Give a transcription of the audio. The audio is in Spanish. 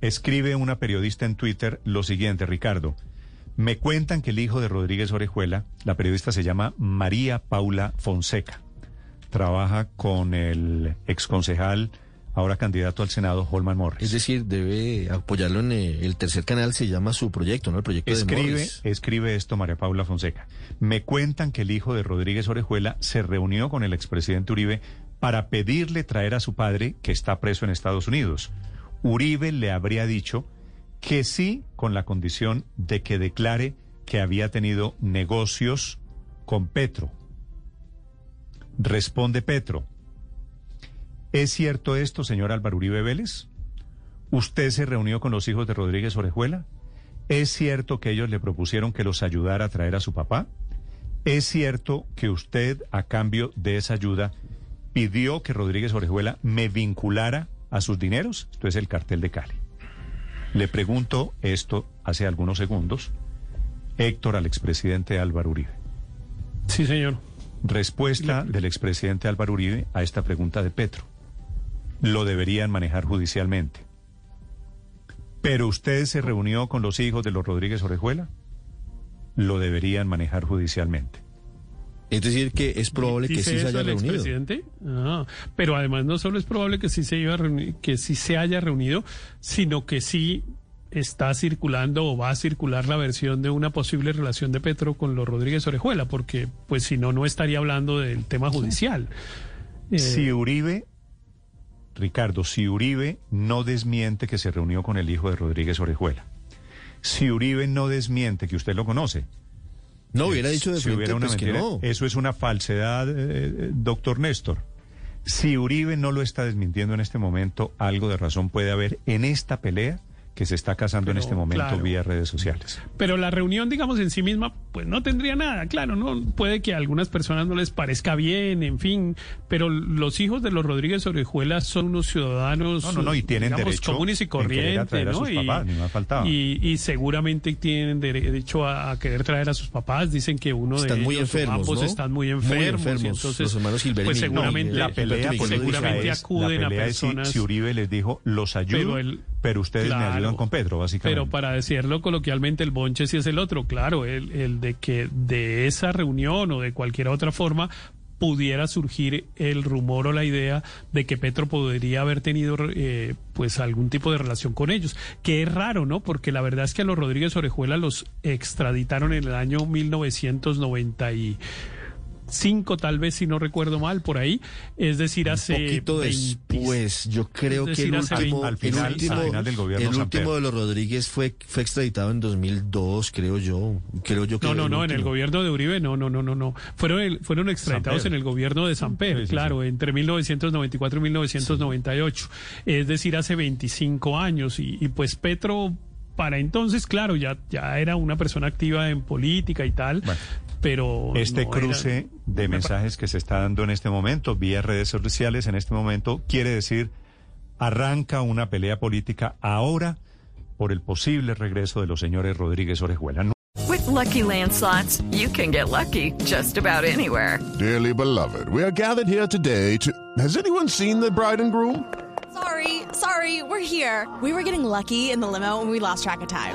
Escribe una periodista en Twitter lo siguiente, Ricardo. Me cuentan que el hijo de Rodríguez Orejuela, la periodista se llama María Paula Fonseca. Trabaja con el exconcejal, ahora candidato al Senado, Holman Morris. Es decir, debe apoyarlo en eh, el tercer canal, se llama su proyecto, ¿no? El proyecto escribe, de Morris. Escribe esto María Paula Fonseca. Me cuentan que el hijo de Rodríguez Orejuela se reunió con el expresidente Uribe para pedirle traer a su padre, que está preso en Estados Unidos. Uribe le habría dicho que sí, con la condición de que declare que había tenido negocios con Petro. Responde Petro. ¿Es cierto esto, señor Álvaro Uribe Vélez? ¿Usted se reunió con los hijos de Rodríguez Orejuela? ¿Es cierto que ellos le propusieron que los ayudara a traer a su papá? ¿Es cierto que usted, a cambio de esa ayuda, pidió que Rodríguez Orejuela me vinculara a sus dineros? Esto es el cartel de Cali. Le pregunto esto hace algunos segundos, Héctor al expresidente Álvaro Uribe. Sí, señor. Respuesta del expresidente Álvaro Uribe a esta pregunta de Petro. Lo deberían manejar judicialmente. ¿Pero usted se reunió con los hijos de los Rodríguez Orejuela? Lo deberían manejar judicialmente. Es decir, que es probable que sí se haya reunido. Expresidente? Ah, pero además no solo es probable que sí se iba a reunir, que sí se haya reunido, sino que sí está circulando o va a circular la versión de una posible relación de Petro con los Rodríguez Orejuela, porque pues si no no estaría hablando del tema judicial. Eh, si Uribe Ricardo, si Uribe no desmiente que se reunió con el hijo de Rodríguez Orejuela, si Uribe no desmiente que usted lo conoce, no hubiera dicho de si frente, hubiera una pues, que mentira, no. eso es una falsedad, eh, doctor Néstor. Si Uribe no lo está desmintiendo en este momento, algo de razón puede haber en esta pelea que se está casando en este momento claro. vía redes sociales. Pero la reunión, digamos, en sí misma, pues no tendría nada, claro, no puede que a algunas personas no les parezca bien, en fin, pero los hijos de los Rodríguez Orejuela son unos ciudadanos No, no, no, y tienen digamos, derecho comunes y corrientes, a y, papás, y, y seguramente tienen derecho a, a querer traer a sus papás, dicen que uno Están de muy ellos, enfermos, ambos ¿no? están muy Muy enfermos, enfermos, y entonces, los hermanos Gilberto pues seguramente, la pelea seguramente es, la acuden a pelea es si- personas- si, Uribe les dijo, los ayudo, Pero ustedes me claro. ayudan con Pedro, básicamente. Pero para decirlo coloquialmente, el bonche sí es el otro, claro, el, el de que de esa reunión o de cualquier otra forma pudiera surgir el rumor o la idea de que Petro podría haber tenido eh, pues algún tipo de relación con ellos, que es raro, ¿no? Porque la verdad es que a los Rodríguez Orejuela los extraditaron en el año 1995, tal vez si no recuerdo mal, por ahí, es decir, hace Un poquito 20 después, yo creo que el último, 20 al final- el último, al final del gobierno el último de los Rodríguez fue, fue extraditado en 2002, creo yo. Creo yo que No, no, no, en el gobierno de Uribe, no, no, no, no, no. Fueron, el- fueron extraditados en el gobierno de Samper, Sí, sí, claro, entre 1994 y 1998. Es decir, hace 25 años. Y, y pues Petro, para entonces, claro, ya, ya era una persona activa en política y tal, Bueno, pero... Este no cruce era- de me mensajes que se está dando en este momento, vía redes sociales en este momento, quiere decir, arranca una pelea política ahora por el posible regreso de los señores Rodríguez Orejuela. With Lucky Land slots, you can get lucky just about anywhere. Dearly beloved, we are gathered here today to. Has anyone seen the bride and groom? Sorry, sorry, we're here. We were getting lucky in the limo and we lost track of time.